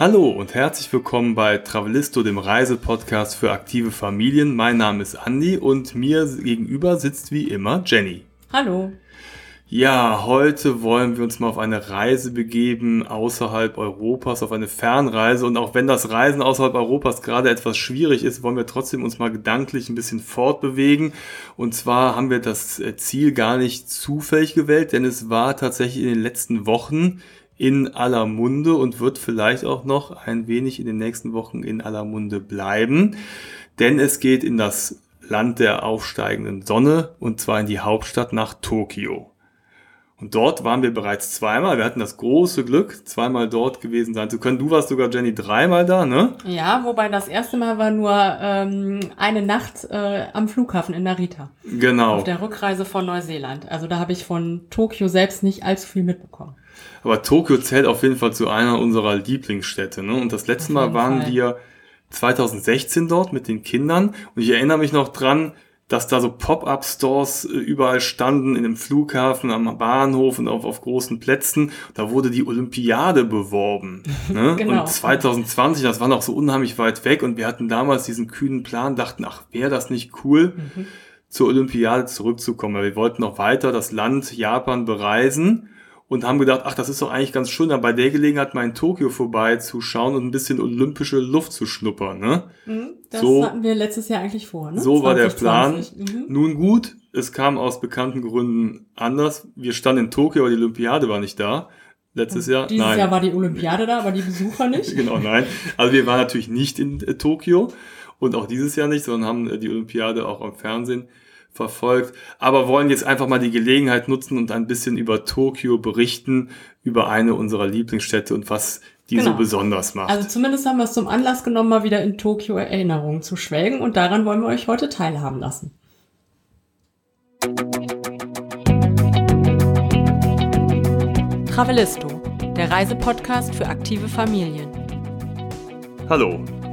Hallo und herzlich willkommen bei Travelisto, dem Reisepodcast für aktive Familien. Mein Name ist Andi und mir gegenüber sitzt wie immer Jenny. Hallo. Ja, heute wollen wir uns mal auf eine Reise begeben außerhalb Europas, auf eine Fernreise. Und auch wenn das Reisen außerhalb Europas gerade etwas schwierig ist, wollen wir trotzdem uns mal gedanklich ein bisschen fortbewegen. Und zwar haben wir das Ziel gar nicht zufällig gewählt, denn es war tatsächlich in den letzten Wochen in aller Munde und wird vielleicht auch noch ein wenig in den nächsten Wochen in aller Munde bleiben. Denn es geht in das Land der aufsteigenden Sonne und zwar in die Hauptstadt nach Tokio. Und dort waren wir bereits zweimal. Wir hatten das große Glück, zweimal dort gewesen sein zu können. Du warst sogar, Jenny, dreimal da, ne? Ja, wobei das erste Mal war nur ähm, eine Nacht äh, am Flughafen in Narita. Genau. Auf der Rückreise von Neuseeland. Also da habe ich von Tokio selbst nicht allzu viel mitbekommen. Aber Tokio zählt auf jeden Fall zu einer unserer Lieblingsstädte. Ne? Und das letzte Mal waren Fall. wir 2016 dort mit den Kindern. Und ich erinnere mich noch dran, dass da so Pop-up-Stores äh, überall standen, in dem Flughafen, am Bahnhof und auf, auf großen Plätzen. Da wurde die Olympiade beworben. Ne? genau. Und 2020, das war noch so unheimlich weit weg und wir hatten damals diesen kühnen Plan, dachten, ach, wäre das nicht cool, mhm. zur Olympiade zurückzukommen. Weil wir wollten noch weiter das Land Japan bereisen und haben gedacht, ach, das ist doch eigentlich ganz schön, dann bei der Gelegenheit mal in Tokio vorbeizuschauen und ein bisschen olympische Luft zu schnuppern. Ne? Mhm, das so, hatten wir letztes Jahr eigentlich vor. Ne? So 20, war der Plan. Mhm. Nun gut, es kam aus bekannten Gründen anders. Wir standen in Tokio, aber die Olympiade war nicht da. Letztes Jahr? Dieses nein. Jahr war die Olympiade da, aber die Besucher nicht. genau, nein. Also wir waren natürlich nicht in äh, Tokio und auch dieses Jahr nicht, sondern haben äh, die Olympiade auch am Fernsehen verfolgt, aber wollen jetzt einfach mal die Gelegenheit nutzen und ein bisschen über Tokio berichten, über eine unserer Lieblingsstädte und was die genau. so besonders macht. Also zumindest haben wir es zum Anlass genommen, mal wieder in Tokio Erinnerungen zu schwelgen und daran wollen wir euch heute teilhaben lassen. Travelisto, der Reisepodcast für aktive Familien. Hallo,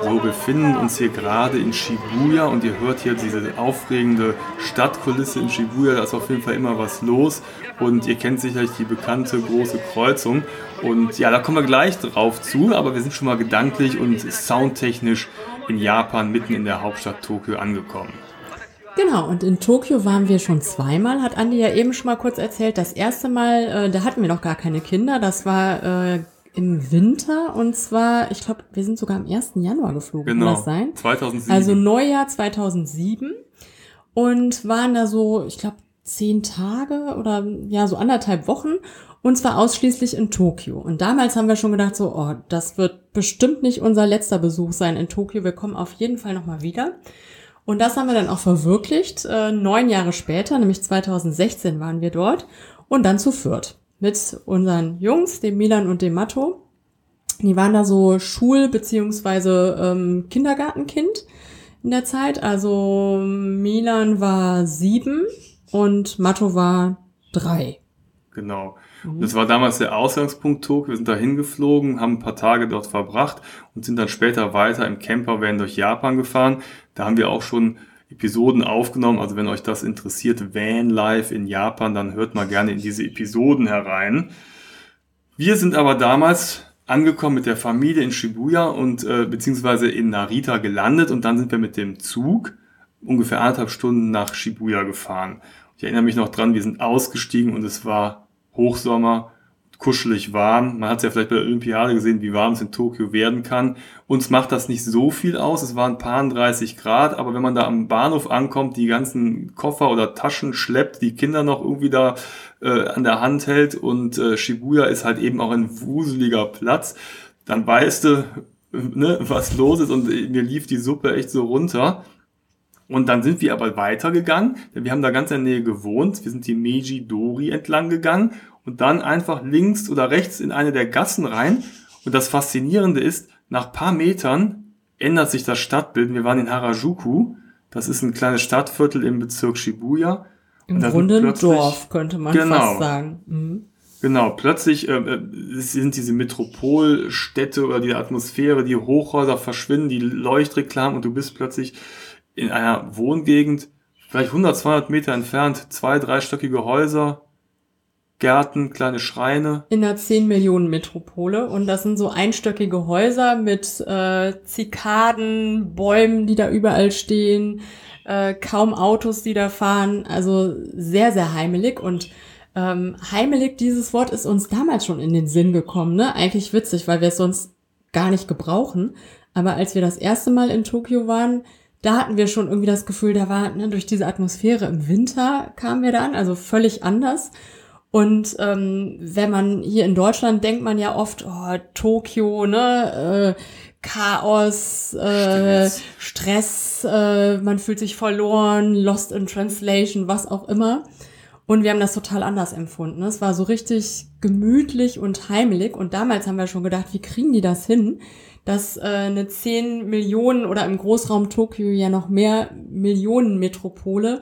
So, wir befinden uns hier gerade in Shibuya und ihr hört hier diese aufregende Stadtkulisse in Shibuya. Da ist auf jeden Fall immer was los und ihr kennt sicherlich die bekannte große Kreuzung. Und ja, da kommen wir gleich drauf zu, aber wir sind schon mal gedanklich und soundtechnisch in Japan, mitten in der Hauptstadt Tokio angekommen. Genau, und in Tokio waren wir schon zweimal, hat Andi ja eben schon mal kurz erzählt. Das erste Mal, äh, da hatten wir noch gar keine Kinder, das war äh, im Winter und zwar, ich glaube, wir sind sogar am 1. Januar geflogen, genau, kann das sein? 2007. Also Neujahr 2007 und waren da so, ich glaube, zehn Tage oder ja, so anderthalb Wochen und zwar ausschließlich in Tokio. Und damals haben wir schon gedacht, so, oh, das wird bestimmt nicht unser letzter Besuch sein in Tokio. Wir kommen auf jeden Fall nochmal wieder. Und das haben wir dann auch verwirklicht. Äh, neun Jahre später, nämlich 2016 waren wir dort und dann zu Fürth mit unseren Jungs, dem Milan und dem Matto. Die waren da so Schul- beziehungsweise ähm, Kindergartenkind in der Zeit. Also Milan war sieben und Matto war drei. Genau. Mhm. Das war damals der Ausgangspunkt Tokio. Wir sind da hingeflogen, haben ein paar Tage dort verbracht und sind dann später weiter im Campervan durch Japan gefahren. Da haben wir auch schon Episoden aufgenommen. Also wenn euch das interessiert, Van Life in Japan, dann hört mal gerne in diese Episoden herein. Wir sind aber damals angekommen mit der Familie in Shibuya und äh, beziehungsweise in Narita gelandet und dann sind wir mit dem Zug ungefähr anderthalb Stunden nach Shibuya gefahren. Ich erinnere mich noch dran, wir sind ausgestiegen und es war Hochsommer kuschelig warm. Man hat es ja vielleicht bei der Olympiade gesehen, wie warm es in Tokio werden kann. Uns macht das nicht so viel aus. Es waren paar 30 Grad, aber wenn man da am Bahnhof ankommt, die ganzen Koffer oder Taschen schleppt, die Kinder noch irgendwie da äh, an der Hand hält und äh, Shibuya ist halt eben auch ein wuseliger Platz, dann weißt du, ne, was los ist und mir lief die Suppe echt so runter. Und dann sind wir aber weitergegangen, denn wir haben da ganz in der Nähe gewohnt. Wir sind die Meiji Dori entlang gegangen und dann einfach links oder rechts in eine der Gassen rein. Und das Faszinierende ist, nach paar Metern ändert sich das Stadtbild. Wir waren in Harajuku. Das ist ein kleines Stadtviertel im Bezirk Shibuya. Im Grunde ein Dorf, könnte man genau, fast sagen. Mhm. Genau, plötzlich äh, äh, sind diese Metropolstädte oder die Atmosphäre, die Hochhäuser verschwinden, die Leuchtreklamen und du bist plötzlich in einer Wohngegend, vielleicht 100, 200 Meter entfernt, zwei, dreistöckige Häuser, Gärten, kleine Schreine. In einer 10 Millionen Metropole und das sind so einstöckige Häuser mit äh, Zikaden, Bäumen, die da überall stehen, äh, kaum Autos, die da fahren, also sehr, sehr heimelig und ähm, heimelig, dieses Wort ist uns damals schon in den Sinn gekommen, ne? Eigentlich witzig, weil wir es sonst gar nicht gebrauchen. Aber als wir das erste Mal in Tokio waren, da hatten wir schon irgendwie das Gefühl, da war ne, durch diese Atmosphäre im Winter kamen wir da an, also völlig anders. Und ähm, wenn man hier in Deutschland denkt man ja oft, oh, Tokio, ne, äh, Chaos, äh, Stress, Stress äh, man fühlt sich verloren, lost in translation, was auch immer. Und wir haben das total anders empfunden. Es war so richtig gemütlich und heimelig. Und damals haben wir schon gedacht, wie kriegen die das hin, dass äh, eine 10 Millionen oder im Großraum Tokio ja noch mehr Millionen Metropole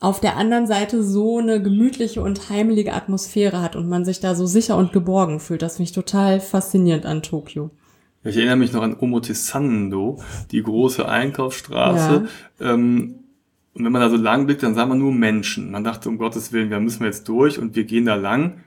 auf der anderen Seite so eine gemütliche und heimelige Atmosphäre hat und man sich da so sicher und geborgen fühlt. Das finde ich total faszinierend an Tokio. Ich erinnere mich noch an Omotesando, die große Einkaufsstraße. Ja. Ähm, und wenn man da so lang blickt, dann sah man nur Menschen. Man dachte, um Gottes Willen, wir müssen jetzt durch und wir gehen da lang.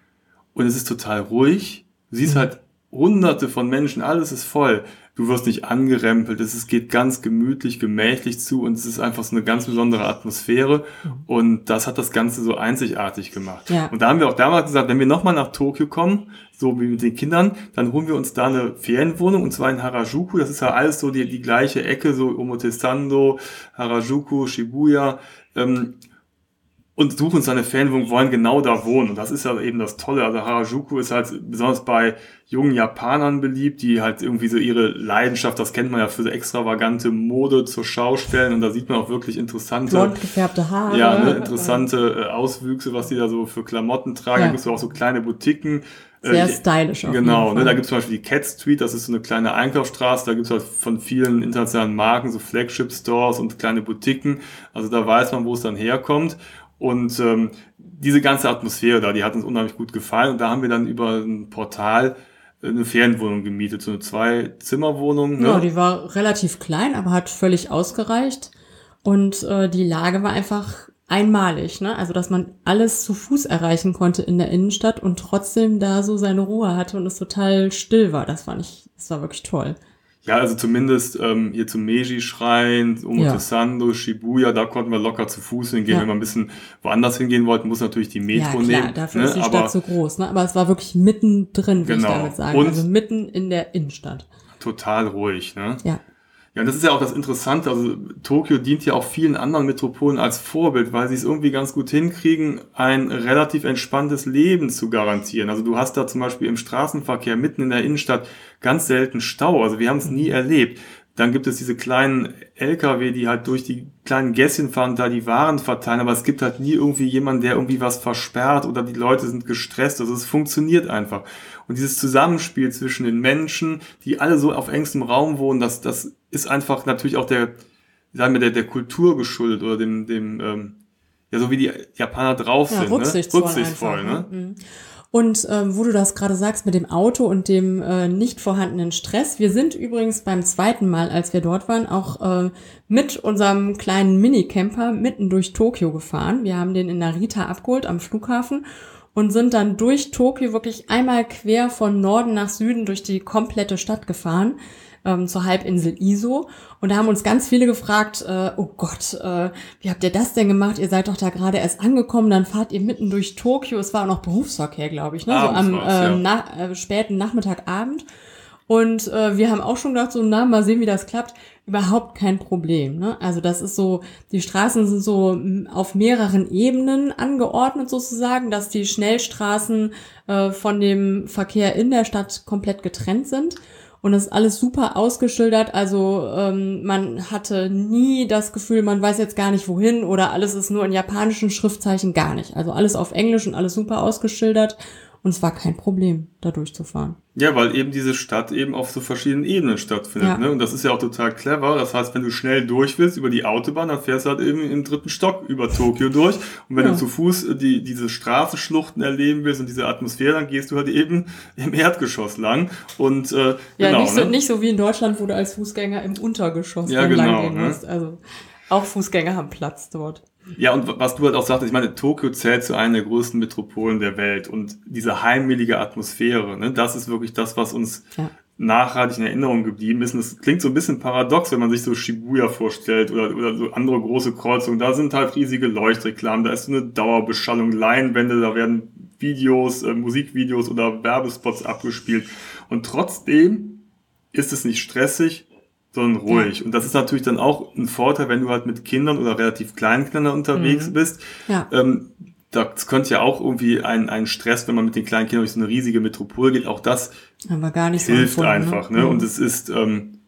Und es ist total ruhig. Du siehst mhm. halt hunderte von Menschen, alles ist voll du wirst nicht angerempelt, es geht ganz gemütlich, gemächlich zu und es ist einfach so eine ganz besondere Atmosphäre und das hat das Ganze so einzigartig gemacht. Ja. Und da haben wir auch damals gesagt, wenn wir nochmal nach Tokio kommen, so wie mit den Kindern, dann holen wir uns da eine Ferienwohnung und zwar in Harajuku, das ist ja alles so die, die gleiche Ecke, so Omotesando, Harajuku, Shibuya, ähm, und suchen uns eine Fernwohnung, wollen genau da wohnen. Und das ist ja eben das Tolle. Also Harajuku ist halt besonders bei jungen Japanern beliebt, die halt irgendwie so ihre Leidenschaft, das kennt man ja für so extravagante Mode zur Schau stellen. Und da sieht man auch wirklich interessante, Blond gefärbte Haare. Ja, ne, interessante äh, Auswüchse, was die da so für Klamotten tragen. Ja. Da gibt es auch so kleine Boutiquen. Sehr äh, stylisch. Auch genau, ne, da gibt es zum Beispiel die Cat Street, das ist so eine kleine Einkaufsstraße, da gibt es halt von vielen internationalen Marken so Flagship-Stores und kleine Boutiquen. Also da weiß man, wo es dann herkommt. Und ähm, diese ganze Atmosphäre da, die hat uns unheimlich gut gefallen. Und da haben wir dann über ein Portal äh, eine Ferienwohnung gemietet, so eine Zwei-Zimmer-Wohnung. Ne? Ja, die war relativ klein, aber hat völlig ausgereicht. Und äh, die Lage war einfach einmalig, ne? Also dass man alles zu Fuß erreichen konnte in der Innenstadt und trotzdem da so seine Ruhe hatte und es total still war. Das war nicht, das war wirklich toll. Ja, also zumindest ähm, hier zum Meiji-Schrein, Omotesando, ja. Shibuya, da konnten wir locker zu Fuß hingehen. Ja. Wenn wir ein bisschen woanders hingehen wollten, muss natürlich die Metro ja, klar, nehmen. dafür ne? ist die Stadt Aber, so groß. Ne? Aber es war wirklich mittendrin, würde genau. ich damit sagen. Und also mitten in der Innenstadt. Total ruhig. Ne? Ja. Ja, und das ist ja auch das Interessante. Also Tokio dient ja auch vielen anderen Metropolen als Vorbild, weil sie es irgendwie ganz gut hinkriegen, ein relativ entspanntes Leben zu garantieren. Also du hast da zum Beispiel im Straßenverkehr mitten in der Innenstadt ganz selten Stau. Also wir haben es nie erlebt. Dann gibt es diese kleinen LKW, die halt durch die kleinen Gässchen fahren da die Waren verteilen, aber es gibt halt nie irgendwie jemanden, der irgendwie was versperrt oder die Leute sind gestresst. Also es funktioniert einfach. Und dieses Zusammenspiel zwischen den Menschen, die alle so auf engstem Raum wohnen, das, das ist einfach natürlich auch der, sagen wir, der, der Kultur geschuldet oder dem, dem, ähm, ja, so wie die Japaner drauf ja, sind, rücksichtsvoll ne? Rücksichtsvoll, ne? Mhm. Und ähm, wo du das gerade sagst mit dem Auto und dem äh, nicht vorhandenen Stress. Wir sind übrigens beim zweiten Mal, als wir dort waren, auch äh, mit unserem kleinen Minicamper mitten durch Tokio gefahren. Wir haben den in Narita abgeholt am Flughafen und sind dann durch Tokio wirklich einmal quer von Norden nach Süden durch die komplette Stadt gefahren ähm, zur Halbinsel Iso. Und da haben uns ganz viele gefragt, äh, oh Gott, äh, wie habt ihr das denn gemacht? Ihr seid doch da gerade erst angekommen, dann fahrt ihr mitten durch Tokio. Es war auch noch Berufsverkehr, glaube ich, ne? so am äh, ja. na, äh, späten Nachmittagabend. Und äh, wir haben auch schon gedacht, so, na, mal sehen, wie das klappt. Überhaupt kein Problem. Ne? Also das ist so, die Straßen sind so auf mehreren Ebenen angeordnet sozusagen, dass die Schnellstraßen äh, von dem Verkehr in der Stadt komplett getrennt sind. Und das ist alles super ausgeschildert. Also ähm, man hatte nie das Gefühl, man weiß jetzt gar nicht wohin oder alles ist nur in japanischen Schriftzeichen gar nicht. Also alles auf Englisch und alles super ausgeschildert. Und es war kein Problem, da durchzufahren. Ja, weil eben diese Stadt eben auf so verschiedenen Ebenen stattfindet. Ja. Ne? Und das ist ja auch total clever. Das heißt, wenn du schnell durch willst über die Autobahn, dann fährst du halt eben im dritten Stock über Tokio durch. Und wenn Ja. du zu Fuß äh, die, diese Straßenschluchten erleben willst und diese Atmosphäre, dann gehst du halt eben im Erdgeschoss lang. Und äh, Ja, genau, nicht, so, ne? nicht so wie in Deutschland, wo du als Fußgänger im Untergeschoss Ja, genau, lang gehen ne? musst. Also auch Fußgänger haben Platz dort. Ja, und was du halt auch sagtest, ich meine, Tokio zählt zu einer der größten Metropolen der Welt und diese heimelige Atmosphäre, ne, das ist wirklich das, was uns Ja. nachhaltig in Erinnerung geblieben ist. Und das klingt so ein bisschen paradox, wenn man sich so Shibuya vorstellt oder, oder so andere große Kreuzungen. Da sind halt riesige Leuchtreklamen, da ist so eine Dauerbeschallung, Leinwände, da werden Videos, äh, Musikvideos oder Werbespots abgespielt. Und trotzdem ist es nicht stressig, sondern ruhig. Und das ist natürlich dann auch ein Vorteil, wenn du halt mit Kindern oder relativ kleinen Kindern unterwegs Mhm. bist. Ja. Ähm, das könnte ja auch irgendwie ein, ein Stress, wenn man mit den kleinen Kindern durch so eine riesige Metropole geht. Auch das nicht so hilft empfunden, einfach. Ne? Mhm. Und es ist ähm,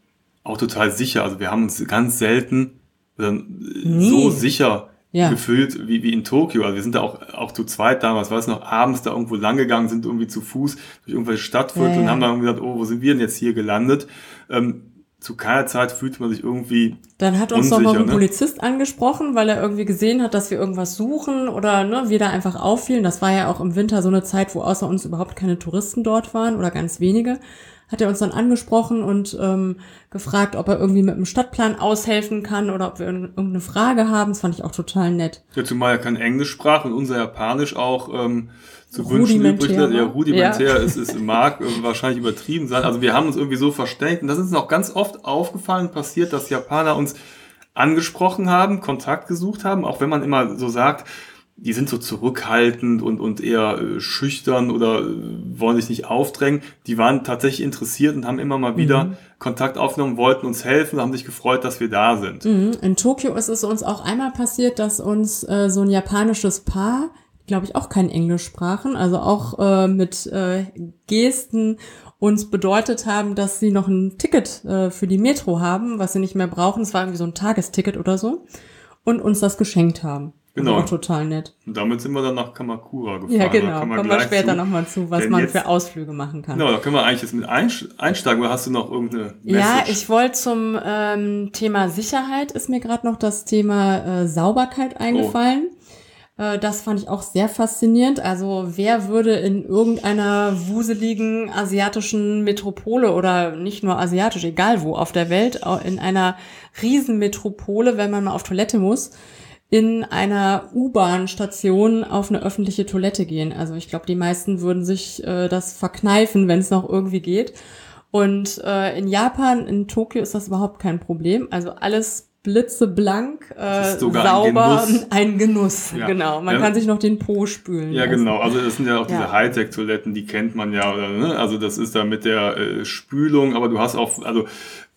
auch total sicher. Also wir haben uns ganz selten äh, Nie. so sicher Ja. gefühlt wie, wie in Tokio. Also wir sind da auch, auch zu zweit damals, weiß noch, abends da irgendwo lang gegangen, sind irgendwie zu Fuß durch irgendwelche Stadtviertel Ja, ja. und haben dann gesagt, oh, wo sind wir denn jetzt hier gelandet? Ähm, zu keiner Zeit fühlte man sich irgendwie Dann hat uns doch Unsicher, noch ein ne? Polizist angesprochen, weil er irgendwie gesehen hat, dass wir irgendwas suchen oder ne, wir da einfach auffielen. Das war ja auch im Winter so eine Zeit, wo außer uns überhaupt keine Touristen dort waren oder ganz wenige. Hat er uns dann angesprochen und ähm, gefragt, ob er irgendwie mit dem Stadtplan aushelfen kann oder ob wir irg- irgendeine Frage haben. Das fand ich auch total nett. Ja, zumal er kein Englisch sprach und unser Japanisch auch ähm, zu wünschen übrig lässt. Ja, war. rudimentär Ja. ist, ist mag wahrscheinlich übertrieben sein. Also wir haben uns irgendwie so verständigt und das ist uns auch ganz oft aufgefallen, passiert, dass Japaner uns angesprochen haben, Kontakt gesucht haben, auch wenn man immer so sagt, die sind so zurückhaltend und, und eher äh, schüchtern oder äh, wollen sich nicht aufdrängen. Die waren tatsächlich interessiert und haben immer mal wieder Kontakt aufgenommen, wollten uns helfen, haben sich gefreut, dass wir da sind. Mhm. In Tokio ist es uns auch einmal passiert, dass uns äh, so ein japanisches Paar, glaube ich, auch kein Englisch sprachen, also auch äh, mit äh, Gesten uns bedeutet haben, dass sie noch ein Ticket äh, für die Metro haben, was sie nicht mehr brauchen. Es war irgendwie so ein Tagesticket oder so. Und uns das geschenkt haben. Genau. Also auch total nett. Und damit sind wir dann nach Kamakura gefahren. Ja, genau. kommen wir später nochmal zu, was man jetzt- für Ausflüge machen kann. Genau, da können wir eigentlich jetzt mit einsteigen. Oder hast du noch irgendeine Message? Ja, ich wollte zum ähm, Thema Sicherheit, ist mir gerade noch das Thema äh, Sauberkeit eingefallen. Äh, das fand ich auch sehr faszinierend. Also wer würde in irgendeiner wuseligen asiatischen Metropole oder nicht nur asiatisch, egal wo auf der Welt, in einer Riesenmetropole, wenn man mal auf Toilette muss, in einer U-Bahn-Station auf eine öffentliche Toilette gehen. Also ich glaube, die meisten würden sich äh, das verkneifen, wenn es noch irgendwie geht. Und äh, in Japan, in Tokio ist das überhaupt kein Problem. Also alles blitzeblank, äh, sogar ein sauber, Genuss. ein Genuss. Ja. Genau. Man Ja. kann sich noch den Po spülen. Ja, lassen. genau. Also das sind ja auch diese Ja. Hightech-Toiletten, die kennt man ja. Oder, ne? Also das ist da mit der äh, Spülung, aber du hast auch, also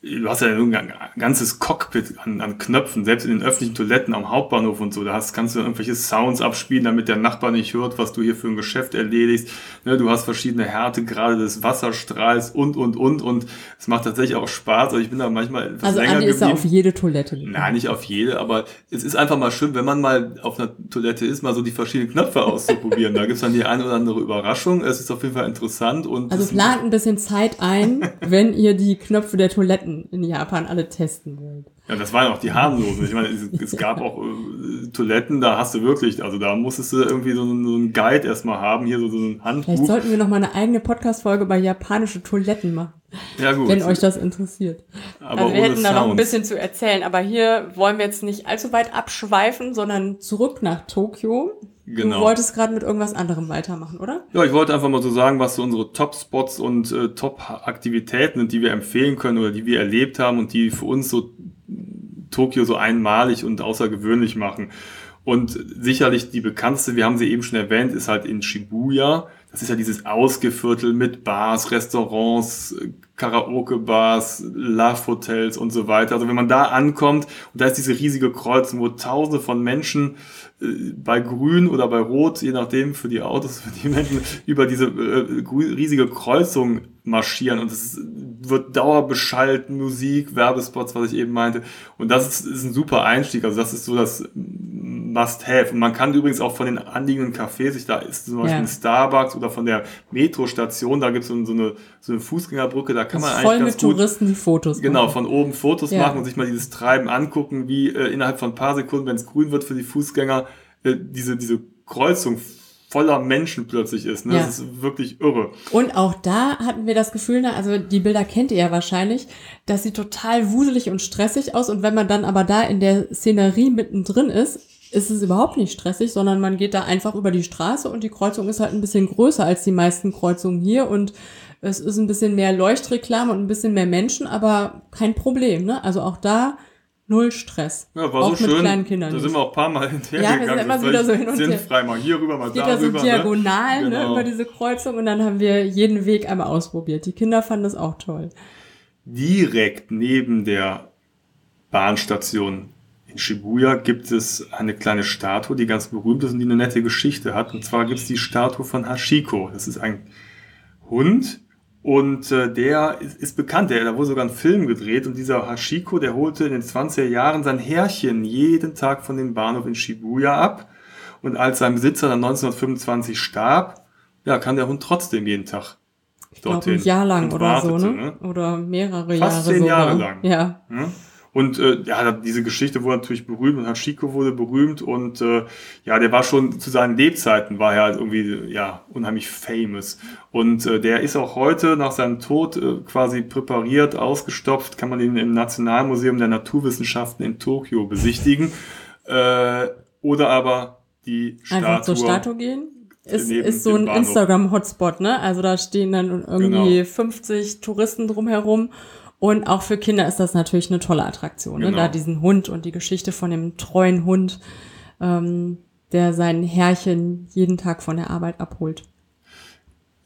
du hast ja ein ganzes Cockpit an, an Knöpfen, selbst in den öffentlichen Toiletten am Hauptbahnhof und so. Da hast, kannst du irgendwelche Sounds abspielen, damit der Nachbar nicht hört, was du hier für ein Geschäft erledigst. Ne? Du hast verschiedene Härtegrade des Wasserstrahls und, und, und. Und es macht tatsächlich auch Spaß. Also ich bin da manchmal etwas Also länger Andi ist da auf jede Toilette gegangen. Nein, nicht auf jede, aber es ist einfach mal schön, wenn man mal auf einer Toilette ist, mal so die verschiedenen Knöpfe auszuprobieren. da gibt's dann die eine oder andere Überraschung. Es ist auf jeden Fall interessant und Also es- plant ein bisschen Zeit ein, wenn ihr die Knöpfe der Toiletten in Japan alle testen wollt. ja, das waren auch die harmlosen. Ich meine, es, es gab auch äh, Toiletten, da hast du wirklich, also da musstest du irgendwie so einen, so einen Guide erstmal haben, hier so, so ein Vielleicht Handbuch. sollten wir noch mal eine eigene Podcast-Folge über japanische Toiletten machen, Ja gut, wenn euch das interessiert. aber Also wir hätten da noch ein bisschen zu erzählen, aber hier wollen wir jetzt nicht allzu weit abschweifen, sondern zurück nach Tokio. Genau. Du wolltest gerade mit irgendwas anderem weitermachen, oder? Ja, ich wollte einfach mal so sagen, was so unsere Top-Spots und äh, Top-Aktivitäten sind, die wir empfehlen können oder die wir erlebt haben und die für uns so Tokio so einmalig und außergewöhnlich machen. Und sicherlich die bekannteste, wir haben sie eben schon erwähnt, ist halt in Shibuya. Das ist ja dieses Ausgeviertel mit Bars, Restaurants, Karaoke-Bars, Love-Hotels und so weiter. Also wenn man da ankommt und da ist diese riesige Kreuzung, wo tausende von Menschen äh, bei Grün oder bei Rot, je nachdem für die Autos, für die Menschen, über diese äh, riesige Kreuzung marschieren und es wird dauerbeschallt, Musik, Werbespots, was ich eben meinte. Und das ist, ist ein super Einstieg. Also das ist so das Must-Have. Und man kann übrigens auch von den anliegenden Cafés, sich da ist zum Beispiel Ja. ein Starbucks oder von der Metrostation, da gibt es so, so, eine, so eine Fußgängerbrücke, da kann Das man ist voll eigentlich mit gut Touristen, die Fotos Genau, machen. von oben Fotos Ja. machen und sich mal dieses Treiben angucken, wie äh, innerhalb von ein paar Sekunden, wenn es grün wird für die Fußgänger, äh, diese, diese Kreuzung voller Menschen plötzlich ist. Ne? Ja. Das ist wirklich irre. Und auch da hatten wir das Gefühl, ne, also die Bilder kennt ihr ja wahrscheinlich, das sieht total wuselig und stressig aus. Und wenn man dann aber da in der Szenerie mittendrin ist, ist es überhaupt nicht stressig, sondern man geht da einfach über die Straße und die Kreuzung ist halt ein bisschen größer als die meisten Kreuzungen hier und es ist ein bisschen mehr Leuchtreklame und ein bisschen mehr Menschen, aber kein Problem. Ne? Also auch da null Stress. Ja, war auch so mit schön. kleinen Kindern. Da nicht. sind wir auch ein paar Mal hinterher Ja, wir sind immer wieder so hin und her. Sinnfrei, mal hier rüber, mal geht da da so rüber. diagonal ne? ne, Genau. über diese Kreuzung und dann haben wir jeden Weg einmal ausprobiert. Die Kinder fanden das auch toll. Direkt neben der Bahnstation in Shibuya gibt es eine kleine Statue, die ganz berühmt ist und die eine nette Geschichte hat. Und zwar gibt es die Statue von Hashiko. Das ist ein Hund und äh, der ist, ist bekannt. Der, da wurde sogar ein Film gedreht und dieser Hashiko, der holte in den 20er Jahren sein Herrchen jeden Tag von dem Bahnhof in Shibuya ab. Und als sein Besitzer dann 1925 starb, ja, kann der Hund trotzdem jeden Tag Ich glaube, ein Jahr lang oder so, wartete, ne? Oder mehrere Fast Jahre zehn sogar. Jahre lang. Ja. Ja. Und äh, ja, diese Geschichte wurde natürlich berühmt und Hachiko wurde berühmt und äh, ja, der war schon zu seinen Lebzeiten war er halt irgendwie ja unheimlich famous und äh, der ist auch heute nach seinem Tod äh, quasi präpariert, ausgestopft, kann man ihn im Nationalmuseum der Naturwissenschaften in Tokio besichtigen äh, oder aber die Statue. Einfach zur Statue gehen. Ist, ist so ein. Instagram-Hotspot, ne? Also da stehen dann irgendwie Genau. 50 Touristen drumherum. Und auch für Kinder ist das natürlich eine tolle Attraktion, ne? Genau. Da diesen Hund und die Geschichte von dem treuen Hund, ähm, der sein Herrchen jeden Tag von der Arbeit abholt.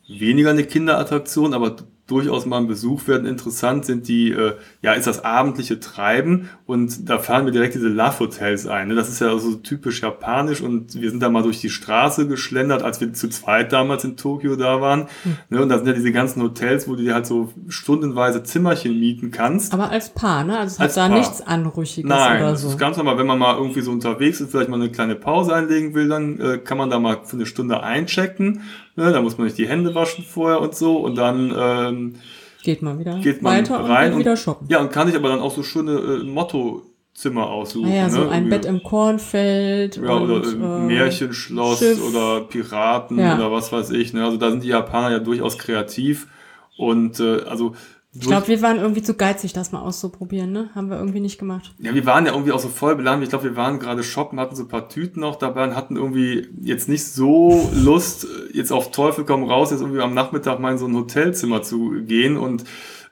weniger eine Kinderattraktion, aber durchaus mal ein Besuch werden interessant sind die, äh, ja, ist das abendliche Treiben und da fahren wir direkt diese Love Hotels ein. Ne? Das ist ja so typisch japanisch und wir sind da mal durch die Straße geschlendert, als wir zu zweit damals in Tokio da waren. Ne? Und da sind ja diese ganzen Hotels, wo du dir halt so stundenweise Zimmerchen mieten kannst. Aber als Paar, ne? Also es Als hat da Paar. nichts Anrüchiges Nein, oder das so. ist ganz normal. Wenn man mal irgendwie so unterwegs ist, vielleicht mal eine kleine Pause einlegen will, dann äh, kann man da mal für eine Stunde einchecken. Ne? Da muss man nicht die Hände waschen vorher und so und dann ähm, Geht mal wieder geht man weiter rein und wieder shoppen. ja und kann sich aber dann auch so schöne äh, Mottozimmer aussuchen. Naja, so ne? ein Bett im Kornfeld ja, und oder äh, Märchenschloss Schiff. oder Piraten Ja. oder was weiß ich. Ne? Also da sind die Japaner ja durchaus kreativ und äh, also Ich glaube, wir waren irgendwie zu geizig, das mal auszuprobieren, ne? Haben wir irgendwie nicht gemacht. Ja, wir waren ja irgendwie auch so voll beladen. Ich glaube, wir waren gerade shoppen, hatten so ein paar Tüten noch dabei und hatten irgendwie jetzt nicht so Lust, jetzt auf Teufel komm raus, jetzt irgendwie am Nachmittag mal in so ein Hotelzimmer zu gehen. Und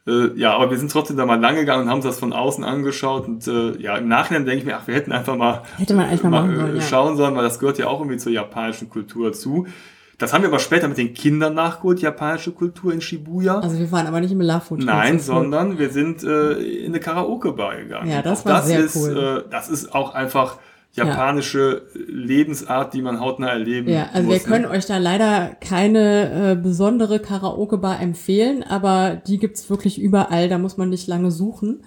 äh, ja, aber wir sind trotzdem da mal lang gegangen und haben uns das von außen angeschaut. Und äh, ja, im Nachhinein denke ich mir, ach, wir hätten einfach mal, Hätte man eigentlich mal machen äh, sollen, ja. schauen sollen, weil das gehört ja auch irgendwie zur japanischen Kultur dazu. Das haben wir aber später mit den Kindern nachgeholt, japanische Kultur in Shibuya. Also wir waren aber nicht im Hotel. Nein, sondern wir sind äh, in eine Karaoke-Bar gegangen. Ja, das war das sehr ist, cool. Äh, das ist auch einfach japanische Lebensart, die man hautnah erleben Ja, also muss. wir können ne? euch da leider keine äh, besondere Karaoke-Bar empfehlen, aber die gibt's wirklich überall, da muss man nicht lange suchen.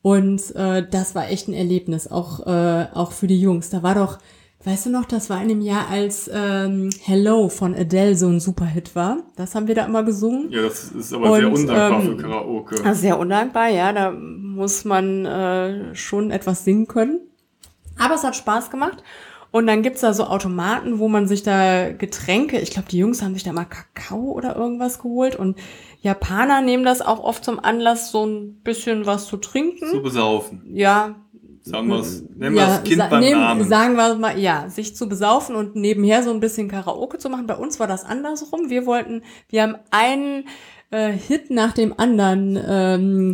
Und äh, das war echt ein Erlebnis, auch, äh, auch für die Jungs. Da war doch, weißt du noch, das war in dem Jahr, als ähm, Hello von Adele so ein Superhit war. Das haben wir da immer gesungen. Ja, das ist aber sehr Und, undankbar ähm, für Karaoke. Ist sehr undankbar, ja, da muss man äh, schon etwas singen können. Aber es hat Spaß gemacht. Und dann gibt's da so Automaten, wo man sich da Getränke, ich glaube, die Jungs haben sich da mal Kakao oder irgendwas geholt. Und Japaner nehmen das auch oft zum Anlass, so ein bisschen was zu trinken. zu besaufen. Ja, Sagen wir es, nennen wir ja, das Kind sa- beim nehmen- Namen. Sagen wir mal, ja, sich zu besaufen und nebenher so ein bisschen Karaoke zu machen. Bei uns war das andersrum. Wir wollten, wir haben einen äh, Hit nach dem anderen ähm,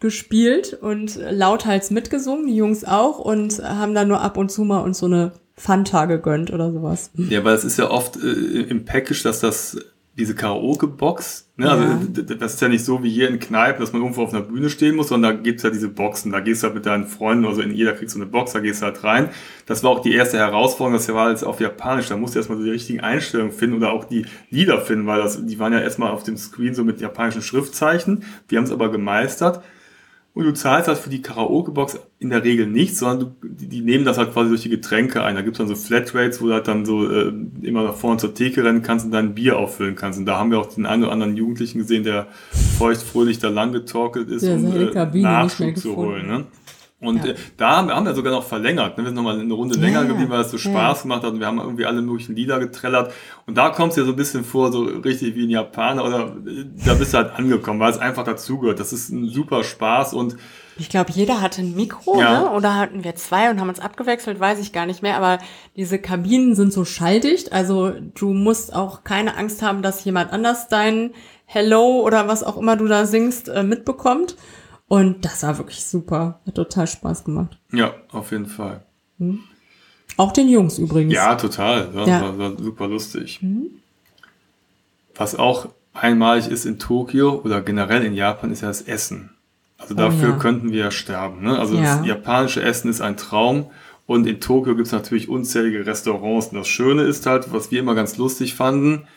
gespielt und lauthals mitgesungen, die Jungs auch, und haben dann nur ab und zu mal uns so eine Fanta gegönnt oder sowas. Ja, weil es ist ja oft äh, im Package, dass das diese Karaoke-Box, ne, also Ja. d- das ist ja nicht so wie hier in Kneipen, dass man irgendwo auf einer Bühne stehen muss, sondern da gibt's ja diese Boxen, da gehst du halt mit deinen Freunden, also in jeder kriegst du eine Box, da gehst du halt rein. Das war auch die erste Herausforderung, das war jetzt auf Japanisch, da musst du erstmal so die richtigen Einstellungen finden oder auch die Lieder finden, weil das, die waren ja erstmal auf dem Screen so mit japanischen Schriftzeichen, wir haben es aber gemeistert. Und du zahlst halt für die Karaoke-Box in der Regel nichts, sondern du, die, die nehmen das halt quasi durch die Getränke ein. Da gibt's dann so Flatrates, wo du halt dann so äh, immer nach vorne zur Theke rennen kannst und dein Bier auffüllen kannst. Und da haben wir auch den einen oder anderen Jugendlichen gesehen, der feuchtfröhlich da lang getorkelt ist, Der um äh, Nachschub zu holen. Ne? Und Ja. äh, da haben, wir sogar noch verlängert. Ne? Wir sind nochmal eine Runde Ja, länger ja. geblieben, weil es so Ja. Spaß gemacht hat. Und wir haben irgendwie alle möglichen Lieder getrellert. Und da kommst du dir so ein bisschen vor, so richtig wie ein Japaner. Oder äh, da bist du halt angekommen, weil es einfach dazugehört. Das ist ein super Spaß und Ich glaube, jeder hatte ein Mikro, Ja. ne? oder hatten wir zwei und haben uns abgewechselt, weiß ich gar nicht mehr. Aber diese Kabinen sind so schalldicht, also du musst auch keine Angst haben, dass jemand anders dein Hello oder was auch immer du da singst äh, mitbekommt. Und das war wirklich super, hat total Spaß gemacht. ja, auf jeden Fall. Auch den Jungs übrigens. Ja, total. Das Ja. War, war super lustig. Was auch einmalig ist in Tokio oder generell in Japan, ist ja das Essen. Also dafür Oh ja. könnten wir ja sterben. Ne? Also Ja. das japanische Essen ist ein Traum. Und in Tokio gibt es natürlich unzählige Restaurants. Und das Schöne ist halt, was wir immer ganz lustig fanden,